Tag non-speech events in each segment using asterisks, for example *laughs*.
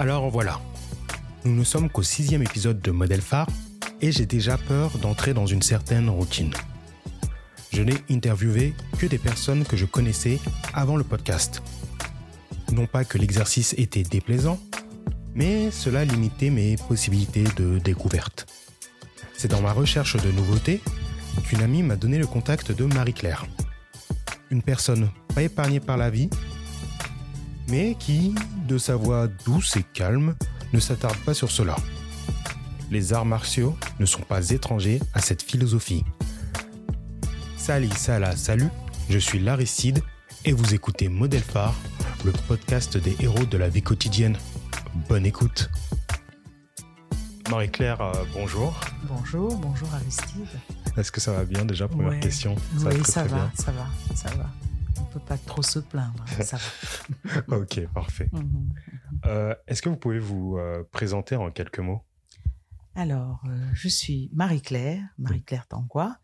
Alors voilà, nous ne sommes qu'au sixième épisode de Modèle Phare et j'ai déjà peur d'entrer dans une certaine routine. Je n'ai interviewé que des personnes que je connaissais avant le podcast. Non pas que l'exercice était déplaisant, mais cela limitait mes possibilités de découverte. C'est dans ma recherche de nouveautés qu'une amie m'a donné le contact de Marie-Claire. Une personne pas épargnée par la vie, mais qui, de sa voix douce et calme, ne s'attarde pas sur cela. Les arts martiaux ne sont pas étrangers à cette philosophie. Salut, salah, salut, je suis Laricide et vous écoutez Modèle Phare, le podcast des héros de la vie quotidienne. Bonne écoute. Marie-Claire, euh, bonjour. Bonjour, bonjour Aristide. Est-ce que ça va bien déjà Première Ouais. question? oui, très, ça très va, ça va, ça va. Peut pas trop se plaindre, hein, ça va. *laughs* Ok, parfait. Mhm. Euh, Est-ce que vous pouvez vous euh, présenter en quelques mots? Alors, euh, je suis Marie-Claire, Marie-Claire Tangois,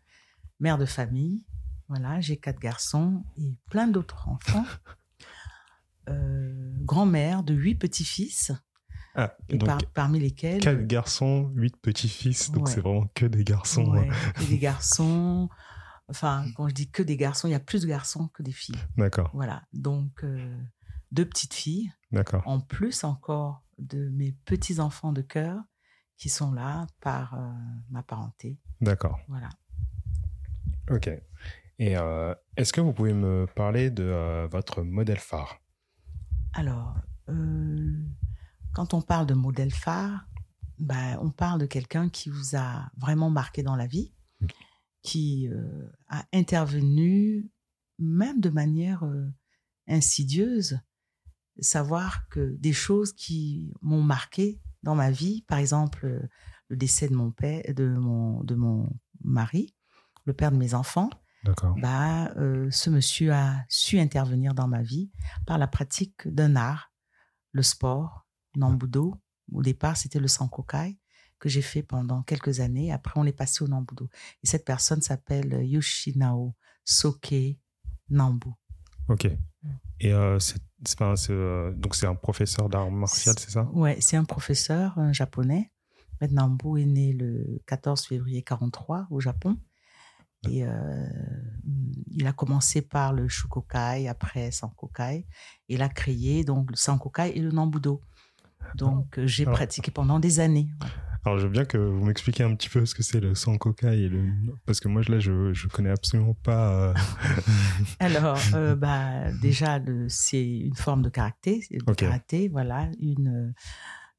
mère de famille. Voilà, j'ai quatre garçons et plein d'autres enfants. *laughs* Grand-mère de huit petits-fils, Ah, et donc par- parmi lesquels quatre garçons, huit petits-fils, donc Ouais. c'est vraiment que des garçons. Ouais, hein. des garçons. *laughs* Enfin, quand je dis que des garçons, il y a plus de garçons que des filles. D'accord, Voilà, donc euh, deux petites filles. d'accord. en plus encore de mes petits-enfants de cœur qui sont là par euh, ma parenté. D'accord. Voilà. Ok. Et euh, est-ce que vous pouvez me parler de votre modèle phare? Alors, quand on parle de modèle phare, ben, on parle de quelqu'un qui vous a vraiment marqué dans la vie. Qui euh, a intervenu même de manière euh, insidieuse, savoir que des choses qui m'ont marqué dans ma vie, par exemple le décès de mon père, de mon, de mon mari, le père de mes enfants, bah, euh, ce monsieur a su intervenir dans ma vie par la pratique d'un art, le sport, Nambudo. Au départ, c'était le Sankokai que j'ai fait pendant quelques années. Après, on est passé au Nambudo. Et cette personne s'appelle Yoshinao Soke Nambu. Ok. Et euh, c'est, euh, donc c'est un professeur d'art martial, c'est ça? Ouais, c'est un professeur un japonais. Maître Nambu est né le 14 février 43 au Japon. Et euh, il a commencé par le Shukokai, après Sankokai. Il a créé donc le Sankokai et le Nambudo. Donc, euh, j'ai pratiqué pendant des années. Alors je veux bien que vous m'expliquiez un petit peu ce que c'est le sankokai et le parce que moi là je je connais absolument pas. euh, *laughs* Alors, *laughs* euh, bah, déjà, c'est une forme de karaté, de karaté, voilà, une,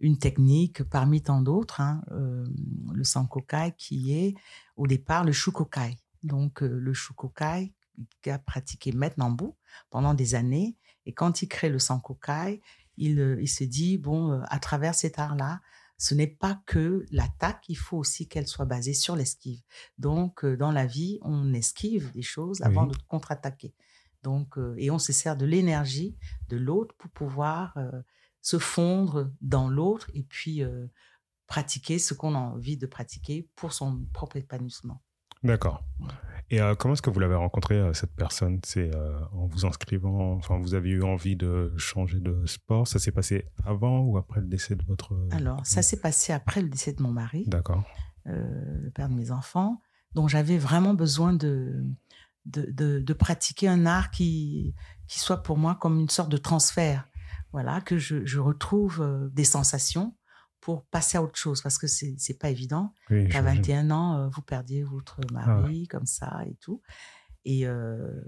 une technique parmi tant d'autres, hein, euh, le sankokai qui est au départ le shukokai. Donc, euh, le shukokai qu'a pratiqué Maître Nambu pendant des années. Et quand il crée le sankokai, il, euh, il se dit, bon, euh, à travers cet art-là, ce n'est pas que l'attaque, il faut aussi qu'elle soit basée sur l'esquive. Donc, euh, dans la vie, on esquive des choses avant Oui. de contre-attaquer. Donc, euh, et on se sert de l'énergie de l'autre pour pouvoir euh, se fondre dans l'autre et puis euh, pratiquer ce qu'on a envie de pratiquer pour son propre épanouissement. D'accord. Et euh, comment est-ce que vous l'avez rencontré euh, cette personne? C'est euh, en vous inscrivant. Enfin, vous avez eu envie de changer de sport? Ça s'est passé avant ou après le décès de votre. Alors, ça s'est passé après le décès de mon mari. D'accord. euh, le père de mes enfants, dont j'avais vraiment besoin de, de, de, de pratiquer un art qui, qui soit pour moi comme une sorte de transfert. Voilà, que je, je retrouve des sensations pour passer à autre chose, parce que c'est c'est pas évident. Oui. À j'imagine. 21 ans, euh, vous perdiez votre mari comme ça et tout. Et euh,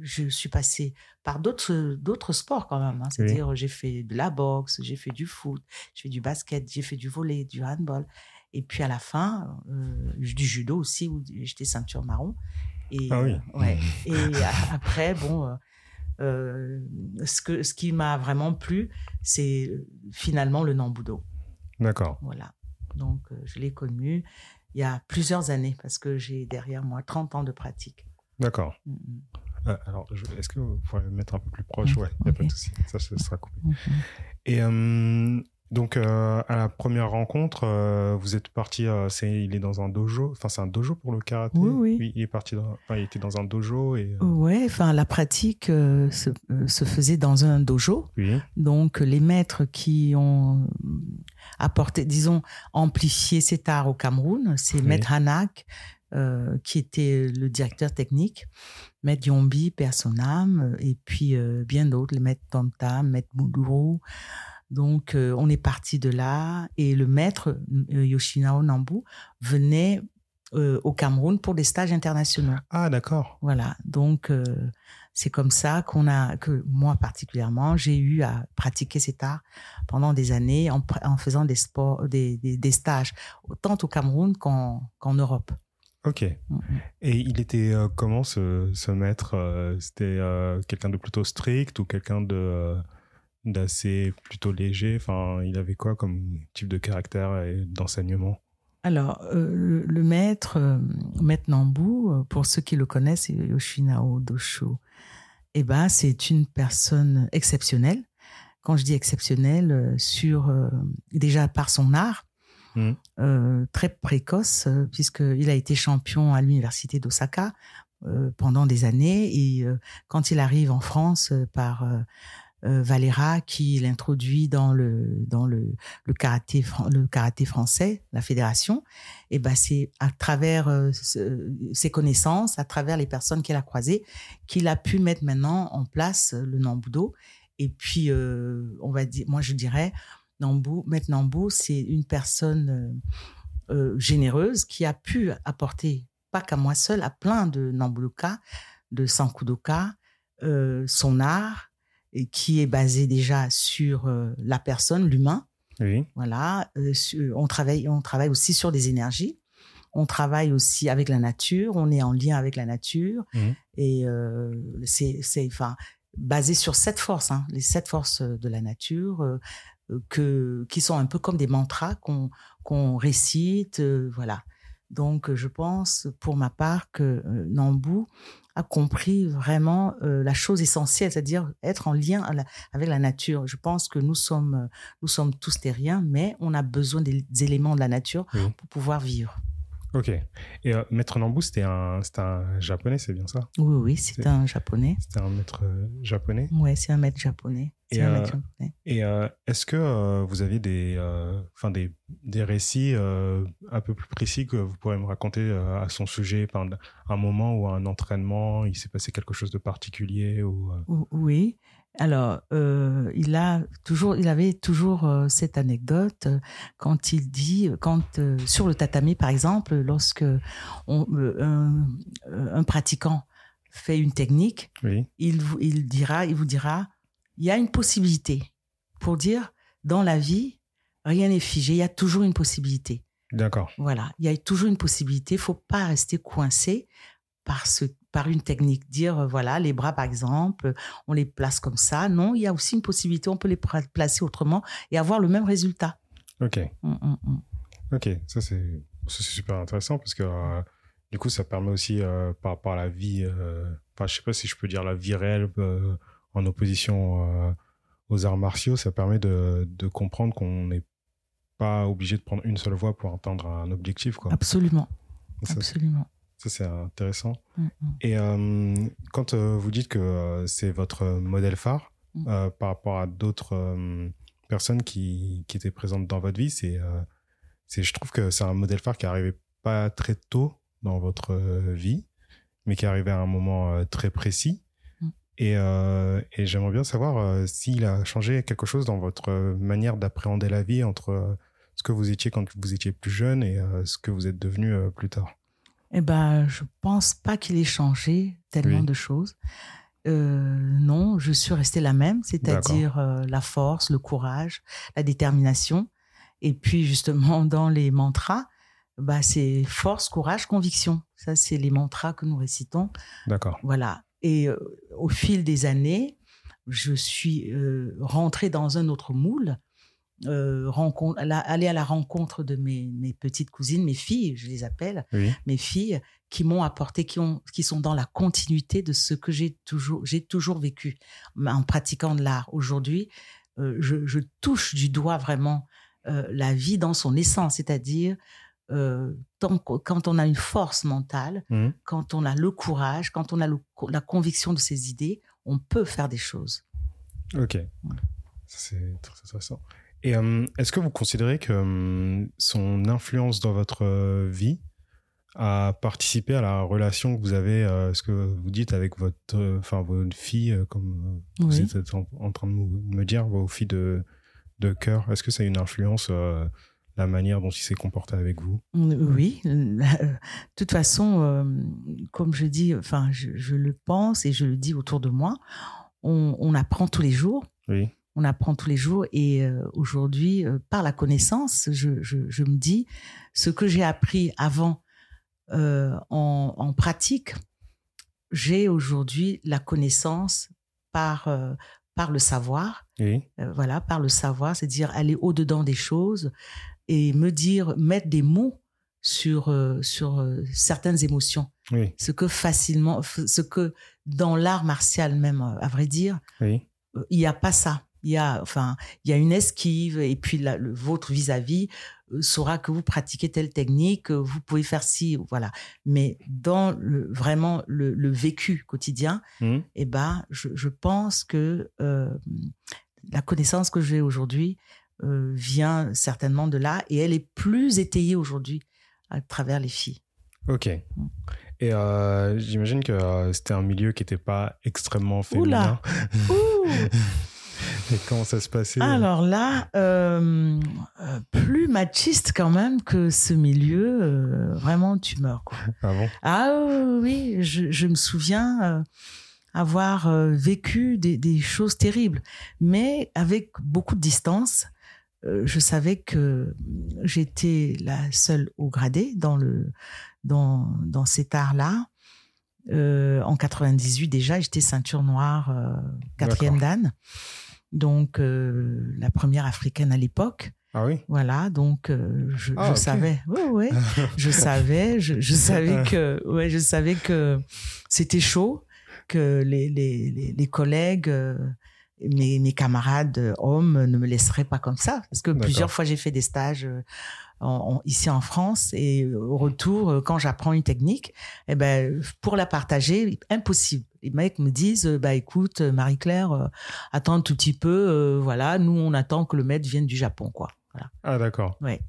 je suis passée par d'autres d'autres sports quand même. hein. C'est-à-dire, j'ai fait de la boxe, j'ai fait du foot, j'ai fait du basket, j'ai fait du volley, du handball. Et puis à la fin, euh, du judo aussi, où j'étais ceinture marron. Et, Ah oui. euh, ouais. *laughs* Et après, bon, ce, que, ce qui m'a vraiment plu, c'est finalement le Nambudo. D'accord. Voilà. Donc, euh, je l'ai connu il y a plusieurs années parce que j'ai derrière moi 30 ans de pratique. D'accord. Mm, mm. Euh, alors, est-ce que vous pourriez me mettre un peu plus proche? Mm, Ouais, il n'y a pas de souci. Ça, ce sera coupé. Et euh, Donc, euh, à la première rencontre, euh, vous êtes parti, euh, c'est, il est dans un dojo, enfin, c'est un dojo pour le karaté. Oui, oui. il est parti, dans, enfin, il était dans un dojo et. Ouais, enfin, la pratique se, se, faisait dans un dojo. Oui. Donc, les maîtres qui ont apporté, disons, amplifié cet art au Cameroun, c'est Maître Hanak, qui était le directeur technique, Maître Yombi, Personam, et puis bien d'autres, les Maîtres Tamtam, Maître Moudou. Donc, euh, on est parti de là et le maître euh, Yoshinao Nambu venait euh, au Cameroun pour des stages internationaux. Ah, d'accord. Voilà. Donc, c'est comme ça qu'on a, que moi particulièrement, j'ai eu à pratiquer cet art pendant des années en, faisant des sports, des, stages, tant au Cameroun qu'en Europe. Ok. Mm, mm. Et il était comment ce, maître C'était quelqu'un de plutôt strict ou quelqu'un de d'assez plutôt léger Enfin, il avait quoi comme type de caractère et d'enseignement? Alors, euh, le maître, euh, maître Nambu, euh, pour ceux qui le connaissent, Yoshinao Dosho, eh ben, c'est une personne exceptionnelle. Quand je dis exceptionnelle, sur déjà par son art, mmh. très précoce, puisqu'il a été champion à l'université d'Osaka pendant des années. Et quand il arrive en France par euh, Valera qui l'introduit dans le dans le, karaté le karaté français, la fédération. Et ben c'est à travers euh, ses connaissances, à travers les personnes qu'il a croisées, qu'il a pu mettre maintenant en place le Nambudo. Et puis euh, on va dire, moi je dirais, Nambu, Maître Nambu, c'est une personne généreuse qui a pu apporter pas qu'à moi seul, à plein de Nambudoka, de Sankudoka, son art, qui est basé déjà sur euh, la personne, l'humain. Oui. Voilà. Euh, on travaille, on travaille aussi sur des énergies. On travaille aussi avec la nature. On est en lien avec la nature. Mmh. Et euh, c'est, enfin, basé sur sept forces, hein, les sept forces de la nature, que, qui sont un peu comme des mantras qu'on, qu'on récite. voilà. Donc, je pense, pour ma part, que Nambu a compris vraiment euh, la chose essentielle, c'est-à-dire être en lien avec la nature. Je pense que nous sommes, euh, nous sommes tous terriens, mais on a besoin des, éléments de la nature pour pouvoir vivre. Ok. Et euh, Maître Nambu, c'était un, un japonais, c'est bien ça? Oui, oui, c'est un japonais. C'était un maître japonais? Oui, c'est un maître japonais. Et, et est-ce que vous avez des, enfin des, des récits un peu plus précis que vous pourrez me raconter à son sujet un moment ou un entraînement, il s'est passé quelque chose de particulier ou, Oui. Alors, euh, il a toujours, il avait toujours euh, cette anecdote euh, quand il dit, quand sur le tatami par exemple, lorsque on, un, pratiquant fait une technique, il, il dira, il vous dira, il y a une possibilité pour dire dans la vie, rien n'est figé, il y a toujours une possibilité. D'accord. Voilà, il y a toujours une possibilité. Il faut pas rester coincé par ce par une technique, dire euh, voilà, les bras par exemple, on les place comme ça. Non, il y a aussi une possibilité, on peut les placer autrement et avoir le même résultat. Ok. Mm, mm, mm. Ok, ça c'est super intéressant parce que euh, du coup ça permet aussi euh, par rapport à la vie, enfin je sais pas si je peux dire la vie réelle en opposition aux arts martiaux, ça permet de, de comprendre qu'on n'est pas obligé de prendre une seule voie pour atteindre un objectif. Quoi. Absolument. Absolument. Ça, c'est intéressant. Mm, mm. Et euh, quand euh, vous dites que euh, c'est votre modèle phare mm. par rapport à d'autres personnes qui, qui, étaient présentes dans votre vie, c'est, c'est, je trouve que c'est un modèle phare qui est arrivé pas très tôt dans votre vie, mais qui est arrivé à un moment très précis. Et, et j'aimerais bien savoir s'il a changé quelque chose dans votre manière d'appréhender la vie entre ce que vous étiez quand vous étiez plus jeune et ce que vous êtes devenu plus tard. Eh ben, je pense pas qu'il ait changé tellement de choses. Euh, non, je suis restée la même, c'est-à-dire euh, la force, le courage, la détermination. Et puis justement, *laughs* dans les mantras, bah, c'est force, courage, conviction. Ça, c'est les mantras que nous récitons. D'accord. Voilà. Et euh, au fil des années, je suis rentrée dans un autre moule euh, rencontre, aller à la rencontre de mes, mes, petites cousines, mes filles, je les appelle, mes filles, qui m'ont apporté, qui, ont, qui sont dans la continuité de ce que j'ai toujours, j'ai toujours vécu en pratiquant de l'art. Aujourd'hui, je, je, touche du doigt vraiment la vie dans son essence, c'est-à-dire quand on a une force mentale, mmh. quand on a le courage, quand on a la conviction de ses idées, on peut faire des choses. Ok, c'est très intéressant. Et est-ce que vous considérez que son influence dans votre vie a participé à la relation que vous avez, euh, ce que vous dites avec votre, enfin votre fille, comme vous êtes en, train de me dire, vos filles de, de cœur? Est-ce que ça a une influence la manière dont il s'est comporté avec vous? Oui, de toute façon, comme je dis, enfin, je, le pense et je le dis autour de moi, on, apprend tous les jours. Oui. On apprend tous les jours et aujourd'hui, par la connaissance, je, je, me dis ce que j'ai appris avant en, en, pratique, j'ai aujourd'hui la connaissance par, par le savoir. Oui. voilà, par le savoir, c'est-à-dire aller au-dedans des choses, et me dire, mettre des mots sur, euh, sur euh, certaines émotions. Ce que facilement, ce que dans l'art martial même, euh, à vrai dire, il n'y a pas ça. Il y a, enfin, il y a une esquive et puis le, votre vis-à-vis saura que vous pratiquez telle technique, vous pouvez faire ci, voilà. Mais dans le, vraiment le, vécu quotidien, mmh. eh ben, je, je, pense que la connaissance que j'ai aujourd'hui, euh, vient certainement de là et elle est plus étayée aujourd'hui à travers les filles. Ok. Mm. Et euh, j'imagine que euh, c'était un milieu qui n'était pas extrêmement féminin. Oula *laughs* Et comment ça se passait? Alors là, plus machiste quand même que ce milieu, vraiment tu meurs. Quoi. Ah bon? Ah oui, je, je me souviens avoir vécu des, des, choses terribles, mais avec beaucoup de distance je savais que j'étais la seule au gradé dans, le, dans, dans cet art-là. Euh, en 98 déjà, j'étais ceinture noire, euh, quatrième dan. Donc, la première africaine à l'époque. Ah oui? Voilà, donc je, ah, je savais, ouais, ouais, *laughs* je savais, je, je, savais que, ouais, je savais que c'était chaud, que les, les, les, collègues mes, mes, camarades euh, hommes ne me laisseraient pas comme ça. Parce que plusieurs fois, j'ai fait des stages euh, en, ici en France et au retour, euh, quand j'apprends une technique, eh ben, pour la partager, impossible. Les mecs me disent, bah écoute, Marie-Claire, attends un tout petit peu, voilà, nous on attend que le maître vienne du Japon, quoi. Voilà. Ah d'accord. Ouais.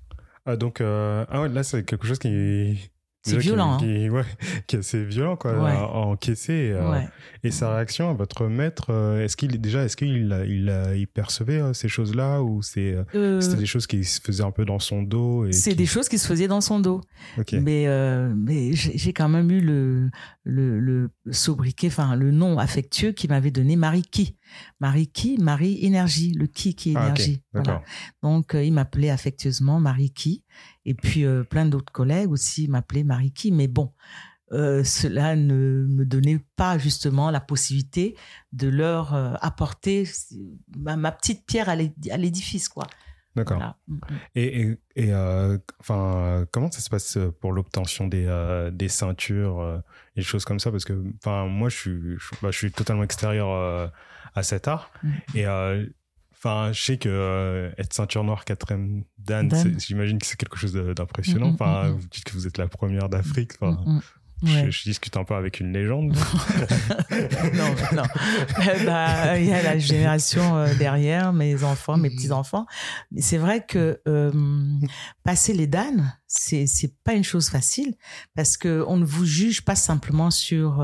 Ah, donc, ah ouais, là c'est quelque chose qui c'est violent. Qui, hein. ouais, *laughs* qui est assez violent, quoi, à, encaisser. Euh, et sa réaction, votre maître, euh, est-ce qu'il déjà, est-ce qu'il il, il, percevait euh, ces choses-là ou c'est, c'était des choses qui se faisaient un peu dans son dos C'est des choses qui se faisaient dans son dos. Mais, mais j'ai quand même eu le, le, le sobriquet, enfin le nom affectueux qui m'avait donné Mariki. Mariki, Marie énergie, le qui qui ah, énergie. voilà. Donc il m'appelait affectueusement Mariki. Et puis euh, plein d'autres collègues aussi m'appelaient Mariki. Mais bon, euh, cela ne me donnait pas justement la possibilité de leur euh, apporter ma, petite pierre à l'édifice, quoi. D'accord. Mm, mm. Et, et, enfin, comment ça se passe pour l'obtention des, des ceintures et des choses comme ça? Parce que enfin, moi, je suis, je, bah, suis totalement extérieur à cet art. Mm. Et Enfin, je sais que euh, être ceinture noire quatrième Dan, j'imagine que c'est quelque chose d'impressionnant. Mm, mm, enfin, mm, vous dites que vous êtes la première d'Afrique. Enfin, je, discute un peu avec une légende. *laughs* non, non. Euh, bah, il y a la génération euh, derrière, mes enfants, mes petits-enfants. Mais c'est vrai que passer les Dan, c'est c'est pas une chose facile parce que on ne vous juge pas simplement sur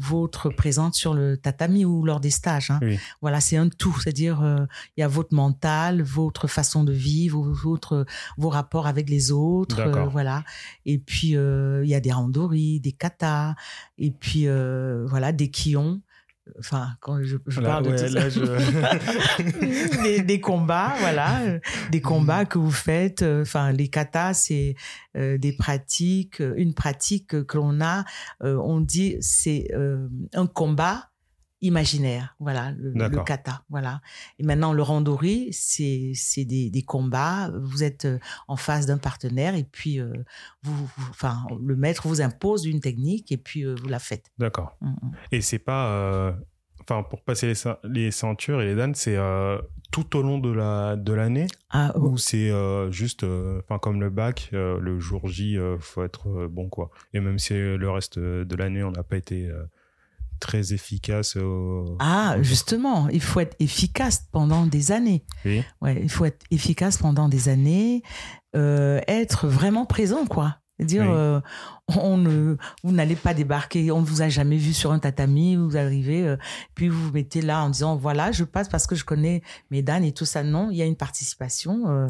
votre présence sur le tatami ou lors des stages. Hein. Voilà, c'est un tout, c'est-à-dire euh, il y a votre mental, votre façon de vivre, votre, vos rapports avec les autres, euh, voilà. Et puis euh, il y a des randori, des katas, et puis voilà des kions enfin quand je, parle de tout ça, *laughs* des, combats voilà des combats que vous faites enfin les katas c'est euh, des pratiques une pratique que l'on a euh, on dit c'est euh, un combat imaginaire, voilà, le, kata, voilà. Et maintenant, le randori, c'est c'est des, des combats. Vous êtes en face d'un partenaire et puis vous, enfin, le maître vous impose une technique et puis vous la faites. D'accord. Mm, mm. Et c'est pas enfin pour passer les, les ceintures et les danes, c'est euh, tout au long de la de l'année? Ah, ou c'est euh, juste, euh, enfin comme le bac, euh, le jour J, euh, faut être euh, bon quoi. Et même si euh, le reste de l'année on n'a pas été euh, très efficace. au- ah, justement, il faut être efficace pendant des années. Oui. Ouais, il faut être efficace pendant des années, euh, être vraiment présent, quoi. Dire, Oui. euh, on ne, vous n'allez pas débarquer, on ne vous a jamais vu sur un tatami, vous arrivez, euh, puis vous vous mettez là en disant, voilà, je passe parce que je connais mes dames et tout ça. Non, il y a une participation euh,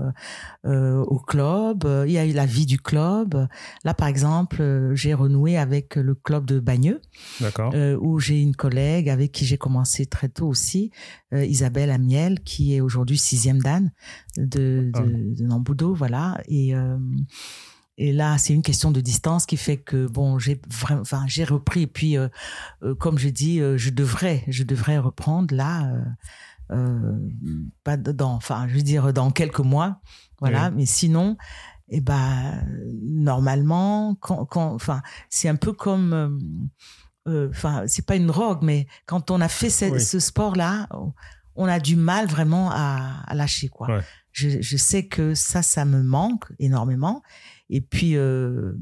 euh, au club, euh, il y a eu la vie du club. Là, par exemple, euh, j'ai renoué avec le club de Bagneux D'accord. euh, où j'ai une collègue avec qui j'ai commencé très tôt aussi, euh, Isabelle Amiel, qui est aujourd'hui sixième dan de, de, Ah. de Nambudo, voilà. Et, euh, et là, c'est une question de distance qui fait que bon, j'ai enfin, j'ai repris. Et puis, euh, euh, comme je dis, euh, je devrais, je devrais reprendre là, pas dans, enfin, je veux dire dans quelques mois, voilà. Oui. Mais sinon, eh ben, normalement, quand, enfin, c'est un peu comme enfin, c'est pas une drogue, mais quand on a fait ce, Oui. ce sport-là, on a du mal vraiment à, à lâcher, quoi. Ouais. Je, je sais que ça, ça me manque énormément. Et puis, euh,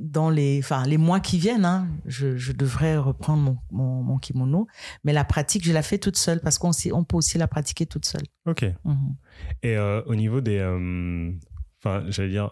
dans les, enfin, les mois qui viennent, hein, je, je devrais reprendre mon, mon, mon kimono. Mais la pratique, je la fais toute seule parce qu'on on peut aussi la pratiquer toute seule. Ok. Mhm. Et euh, au niveau des, euh, enfin, j'allais dire,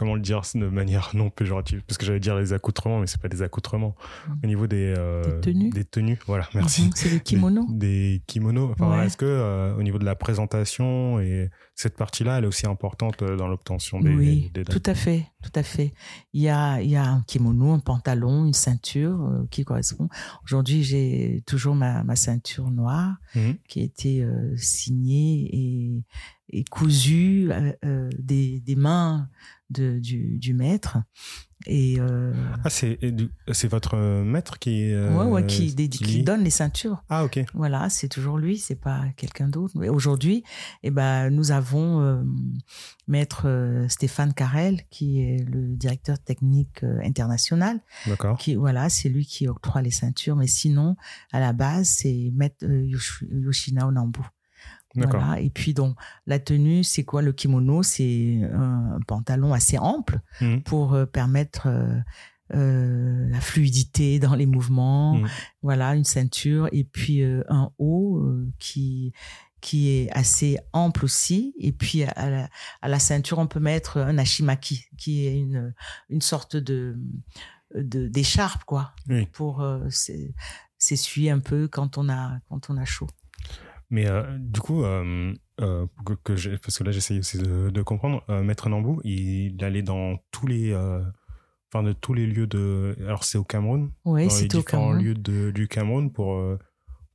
comment le dire de manière non péjorative, parce que j'allais dire les accoutrements, mais c'est pas des accoutrements. Au niveau des, euh, Des tenues des tenues, voilà, merci. Mhm, C'est le kimono. Des, des kimonos. Enfin, Ouais. est-ce que euh, au niveau de la présentation et cette partie-là, elle est aussi importante euh, dans l'obtention des, oui, des tout à fait, tout à fait. Il y a, il y a un kimono, un pantalon, une ceinture euh, qui correspond. Aujourd'hui, j'ai toujours ma, ma ceinture noire Mhm. qui a été signée et, et cousue des, des mains de, du, du maître. Et euh, Ah, c'est c'est votre maître qui, euh, ouais, ouais, qui, qui donne les ceintures. Ah, ok. Voilà, c'est toujours lui, c'est pas quelqu'un d'autre. Mais aujourd'hui, eh ben, nous avons euh, maître euh, Stéphane Carrel, qui est le directeur technique euh, international. D'accord. Qui, voilà, c'est lui qui octroie les ceintures. Mais sinon, à la base, c'est maître Yoshi- Yoshina Onambu. Voilà. Et puis, donc, la tenue, c'est quoi le kimono? C'est un, un pantalon assez ample Mhm. pour euh, permettre euh, euh, la fluidité dans les mouvements. Mhm. Voilà, une ceinture et puis euh, un haut euh, qui qui est assez ample aussi. Et puis à la, à la ceinture, on peut mettre un hashimaki, qui est une une sorte de d'écharpe quoi, Oui. pour euh, s'e- s'essuyer un peu quand on a quand on a chaud. Mais euh, du coup, euh, euh, que, que j'ai- parce que là j'essaye aussi de, de comprendre, Maître Nambou, il allait dans tous les, enfin de tous les lieux de, alors c'est au Cameroun, Oui, dans les au différents Cameroun. lieux de, du Cameroun pour euh,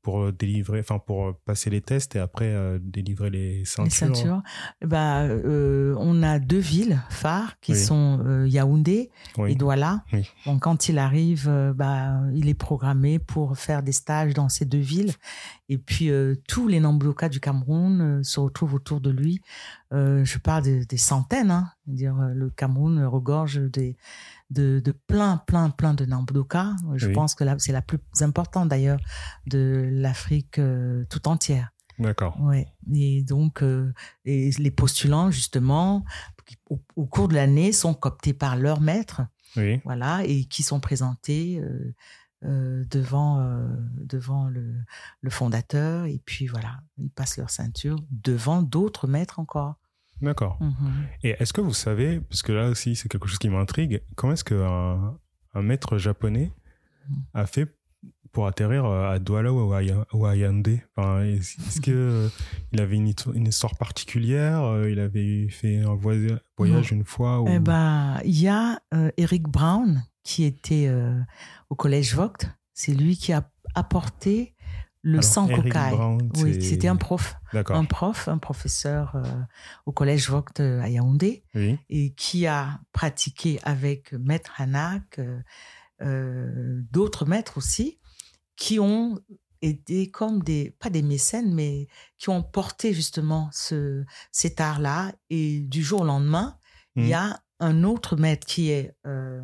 pour euh, délivrer, enfin pour euh, passer les tests et après euh, délivrer les ceintures. Les ceintures. Eh ben, euh, on a deux villes phares qui Oui. sont euh, Yaoundé Oui. et Douala. Oui. Donc, quand il arrive, bah, il est programmé pour faire des stages dans ces deux villes. Et puis, tous les Nambloka du Cameroun se retrouvent autour de lui. Je parle de- des centaines. Hein. Dire, le Cameroun regorge des, de, de plein, plein, plein de Nambloka. Je Oui. pense que là, c'est la plus importante d'ailleurs de l'Afrique euh, tout entière. D'accord. Ouais. Et donc, euh, et les postulants, justement, qui, au, au cours de l'année, sont cooptés par leur maître, Oui. voilà, et qui sont présentés euh, euh, devant, euh, devant le, le fondateur. Et puis, voilà, ils passent leur ceinture devant d'autres maîtres encore. D'accord. Mhm. Et est-ce que vous savez, parce que là aussi c'est quelque chose qui m'intrigue, comment est-ce qu'un un maître japonais a fait pour atterrir euh, à Douala ou à, Ya- ou à Yaoundé enfin, Est-ce que euh, avait une, histo- une histoire particulière euh, Il avait fait un voyage, voyage une fois ou... Eh ben, il y a euh, Eric Brown qui était euh, au collège Vogt. C'est lui qui a apporté le Sankokai. Brown, Oui, c'était un prof. Un prof, un professeur euh, au collège Vogt à Yaoundé Oui. et qui a pratiqué avec Maître Hanak, euh, euh, d'autres maîtres aussi, qui ont été comme des, pas des mécènes, mais qui ont porté justement ce, cet art-là. Et du jour au lendemain, il y Mhm. a un autre maître qui est euh,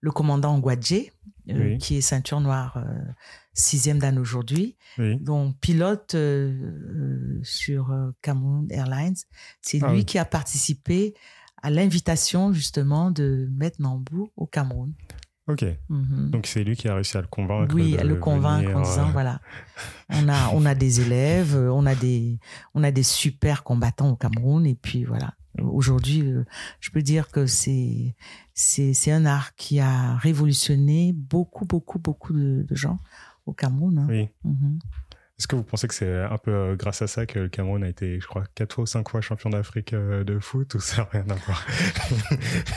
le commandant Guadjé, euh, Oui. qui est ceinture noire euh, sixième dan aujourd'hui. Oui. Donc, pilote euh, sur Cameroon Airlines. C'est Ah lui oui. qui a participé à l'invitation, justement, de Maître Nambou au Cameroun. Ok. Mhm. Donc c'est lui qui a réussi à le convaincre. Oui, à le convaincre venir, en disant voilà, on a on a des élèves, on a des on a des super combattants au Cameroun et puis voilà. Aujourd'hui, je peux dire que c'est c'est c'est un art qui a révolutionné beaucoup beaucoup beaucoup de, de gens au Cameroun. hein. Oui. Mhm. Est-ce que vous pensez que c'est un peu euh, grâce à ça que le Cameroun a été, je crois, quatre fois ou cinq fois champion d'Afrique euh, de foot ou ça n'a rien à voir?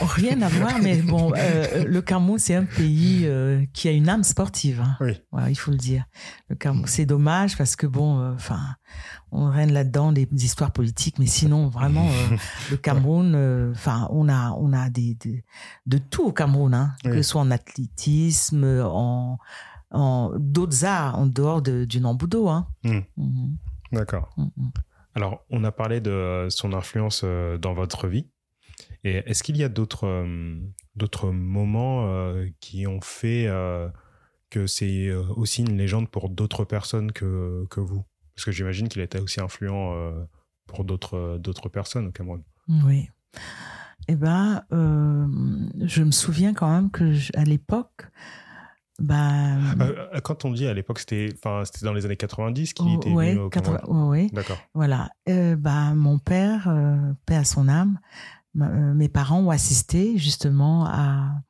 *laughs* Rien à voir, mais bon, euh, le Cameroun c'est un pays euh, qui a une âme sportive. hein. Oui. Il faut le dire. Le Cameroun, c'est dommage parce que bon, euh, enfin, on règne là-dedans des, des histoires politiques, mais sinon vraiment *laughs* le Cameroun, enfin, on a on a des, des- de tout au Cameroun, hein, Oui. que ce soit en athlétisme, en d'autres arts en dehors de, du Namboudo. Hein. Hmm. Mhm, D'accord. mhm. Alors, on a parlé de son influence euh, dans votre vie. Et est-ce qu'il y a d'autres euh, d'autres moments euh, qui ont fait que c'est aussi une légende pour d'autres personnes que, que vous? Parce que j'imagine qu'il était aussi influent pour d'autres d'autres personnes au Cameroun. Oui. Eh ben, euh, je me souviens quand même que je- à l'époque, ben, Euh, quand on dit à l'époque, c'était enfin, c'était dans les années 90 qu'il oh, était ouais, venu au Cameroun. 80 ouais, ouais. D'accord. Voilà. Euh, bah, mon père, euh, paix à son âme, euh, mes parents ont assisté justement à,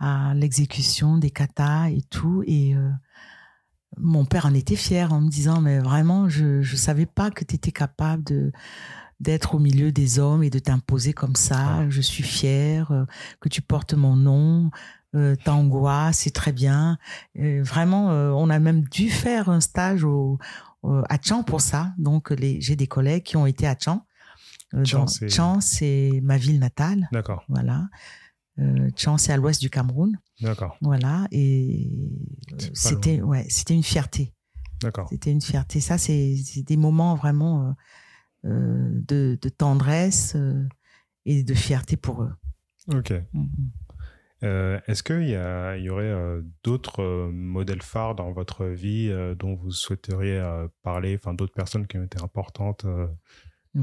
à l'exécution des katas et tout. Et euh, mon père en était fier en me disant, mais vraiment, je ne savais pas que tu étais capable de d'être au milieu des hommes et de t'imposer comme ça. Ah. Je suis fier euh, que tu portes mon nom. Euh, c'est très bien. Vraiment, euh, on a même dû faire un stage au, au- à Tchan pour ça. Donc, j'ai des collègues qui ont été à Tchan. Euh, Tchan, c'est- ma ville natale. D'accord. Voilà. Euh, Tchan, c'est à l'ouest du Cameroun. D'accord. Voilà. Et euh, c'était, ouais, c'était une fierté. D'accord. C'était une fierté. Ça, c'est, des moments vraiment euh, de, de tendresse et de fierté pour eux. Ok. Mhm. Euh, Est-ce qu'il y, a- il y aurait euh, d'autres euh, modèles phares dans votre vie dont vous souhaiteriez parler, enfin d'autres personnes qui ont été importantes euh,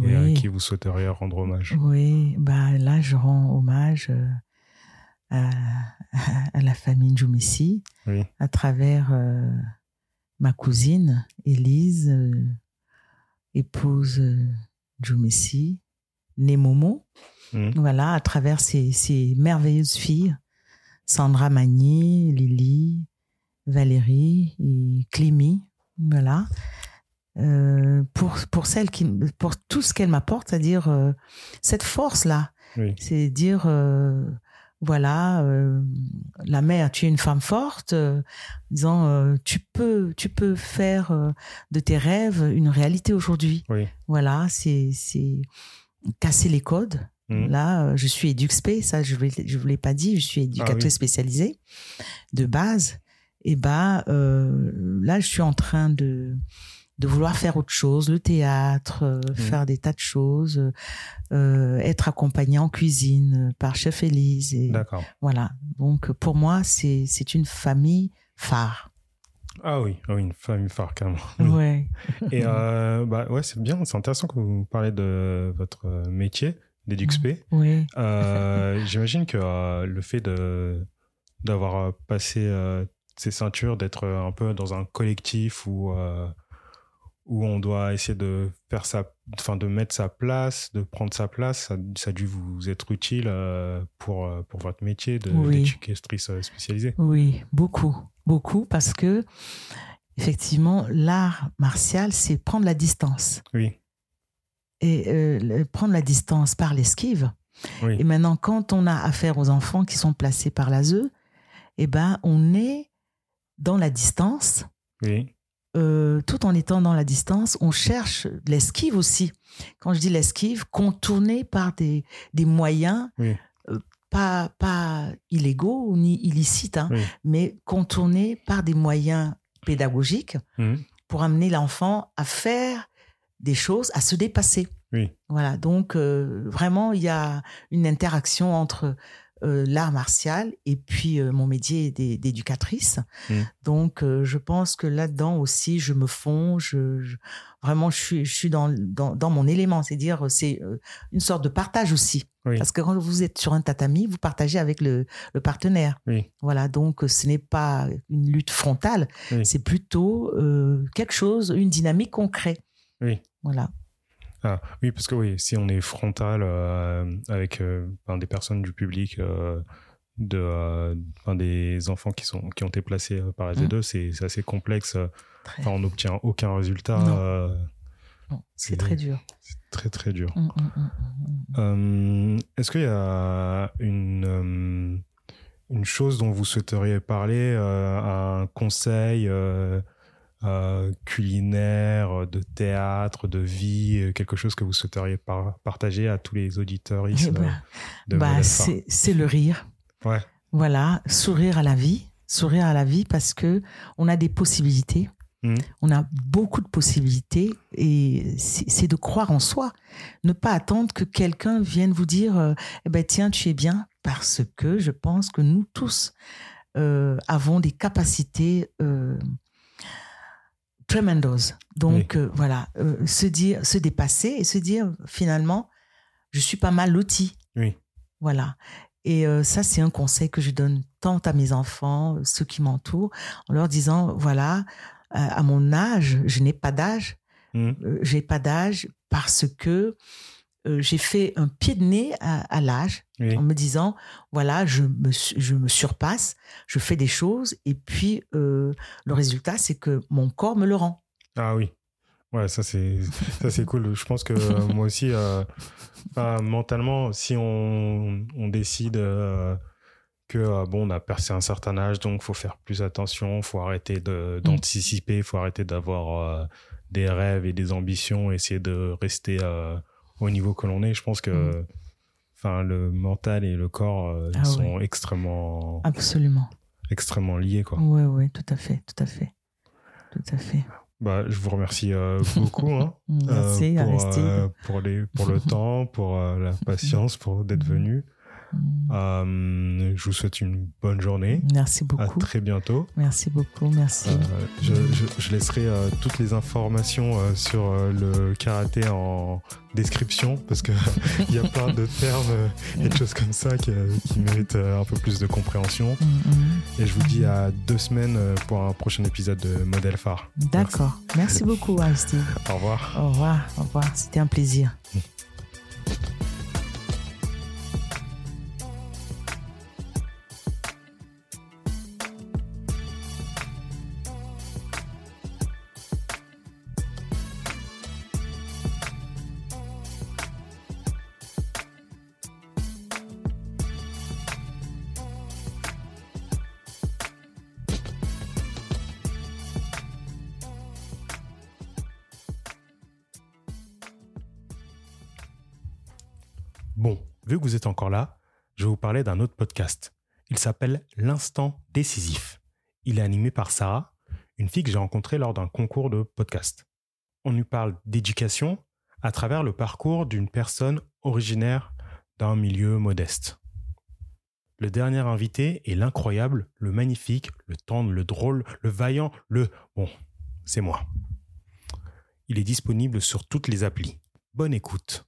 et à Oui. qui vous souhaiteriez rendre hommage? Oui, bah là, je rends hommage à, à la famille Djoumessi Oui. à travers ma cousine Élise, épouse Djoumessi, née Momo. Mhm. Voilà, à travers ces, ces merveilleuses filles, Sandra Magny, Lily, Valérie et Clémy. Voilà. Euh, pour, pour, celle qui, pour tout ce qu'elle m'apporte, c'est-à-dire euh, cette force-là, Oui. c'est dire, euh, voilà, la mère, tu es une femme forte, disant, tu, peux, tu peux faire de tes rêves une réalité aujourd'hui. Oui. Voilà, c'est c'est casser les codes. Mhm. Là, euh, je suis éduxp, ça je ne je vous l'ai pas dit, je suis éducatrice Ah oui. spécialisée de base. Et bah, euh, là, je suis en train de, de vouloir faire autre chose, le théâtre, euh, Mhm. faire des tas de choses, euh, être accompagnée en cuisine par Chef Élise. Et D'accord. voilà. Donc, pour moi, c'est c'est une famille phare. Ah oui, ah oui, une famille phare carrément. Oui. *laughs* Ouais. Et *laughs* euh, bah ouais, c'est bien, c'est intéressant que vous parlez de votre métier d'éduxp. Oui. Euh, *laughs* J'imagine que euh, le fait de d'avoir euh, passé ces ceintures, d'être un peu dans un collectif où où on doit essayer de faire sa, enfin de mettre sa place, de prendre sa place, ça, ça a dû vous être utile euh, pour pour votre métier de Oui. d'éducatrice spécialisée. Oui, beaucoup, beaucoup, parce que effectivement, l'art martial, c'est prendre la distance. Oui, Et euh, prendre la distance par l'esquive. oui, Et maintenant, quand on a affaire aux enfants qui sont placés par l'ASE, eh ben, on est dans la distance. oui, euh, tout en étant dans la distance, on cherche l'esquive aussi. Quand je dis l'esquive, contournée par des, des moyens Oui. euh, pas, pas illégaux ni illicites, hein, oui. mais contournés par des moyens pédagogiques Mhm. pour amener l'enfant à faire des choses, à se dépasser. Oui. Voilà, donc euh, vraiment, il y a une interaction entre euh, l'art martial et puis euh, mon métier d'é- d'éducatrice. Mm. Donc, je pense que là-dedans aussi, je me fonds. Je, je- vraiment, je suis, je suis dans, dans, dans mon élément. C'est-à-dire, c'est une sorte de partage aussi. Oui. Parce que quand vous êtes sur un tatami, vous partagez avec le, le partenaire. Oui. Voilà, donc ce n'est pas une lutte frontale, c'est plutôt quelque chose, une dynamique qu'on crée. Oui. Voilà. Ah, oui, parce que oui, si on est frontal euh, avec euh, enfin, des personnes du public, euh, de, enfin, des enfants qui, sont, qui ont été placés par la Mm. T2, c'est assez complexe. Très, Enfin, on n'obtient aucun résultat. C'est très dur. c'est très, très dur. Mm, mm, mm, mm, mm. Euh, Est-ce qu'il y a une, une chose dont vous souhaiteriez parler, un conseil euh, euh, culinaire, de théâtre, de vie, euh, quelque chose que vous souhaiteriez par- partager à tous les auditeurs *laughs* ici de bah, Phare c'est le rire. Ouais. Voilà, sourire à la vie, sourire à la vie parce que on a des possibilités. Mhm. On a beaucoup de possibilités et c'est c'est de croire en soi. Ne pas attendre que quelqu'un vienne vous dire euh, eh ben tiens tu es bien parce que je pense que nous tous euh, avons des capacités euh, tremendos. Donc euh, voilà, euh, se dire, se dépasser et se dire finalement je suis pas mal loti. Oui. Voilà. Et euh, ça, c'est un conseil que je donne tant à mes enfants, ceux qui m'entourent, en leur disant, voilà, à mon âge, je n'ai pas d'âge, euh, j'ai pas d'âge parce que euh, j'ai fait un pied de nez à, à l'âge Oui. en me disant, voilà, je me, je me surpasse, je fais des choses et puis euh, le résultat, c'est que mon corps me le rend. Ah oui. Ouais, ça c'est ça c'est cool. Je pense que euh, moi aussi, mentalement, si on, on décide que bon, on a percé un certain âge, donc faut faire plus attention, faut arrêter de d'anticiper, faut arrêter d'avoir des rêves et des ambitions, essayer de rester au niveau que l'on est. Je pense que enfin le mental et le corps euh, Ah sont extrêmement Absolument. extrêmement liés quoi. Oui, oui, tout à fait, tout à fait. Tout à fait. Bah, je vous remercie euh, beaucoup. hein. *laughs* Euh, Merci, pour, Aristide. euh, pour, les, pour le *laughs* temps, pour euh, la patience, pour d'être venu. Mm. Euh, je vous souhaite une bonne journée. Merci À beaucoup. très bientôt. Merci beaucoup. Merci. Euh, je, je- je laisserai euh, toutes les informations sur le karaté en description parce que *laughs* il y a plein de termes et de choses comme ça qui, qui méritent un peu plus de compréhension. Mm, mm. Et je vous dis à deux semaines pour un prochain épisode de Modèle Phare. D'accord. Merci beaucoup, Aristide. Au revoir. Au revoir. Au revoir. C'était un plaisir. Vu que vous êtes encore là, je vais vous parler d'un autre podcast. Il s'appelle L'Instant Décisif. Il est animé par Sarah, une fille que j'ai rencontrée lors d'un concours de podcast. On lui parle d'éducation à travers le parcours d'une personne originaire d'un milieu modeste. Le dernier invité est l'incroyable, le magnifique, le tendre, le drôle, le vaillant, le... Bon, c'est moi. Il est disponible sur toutes les applis. Bonne écoute.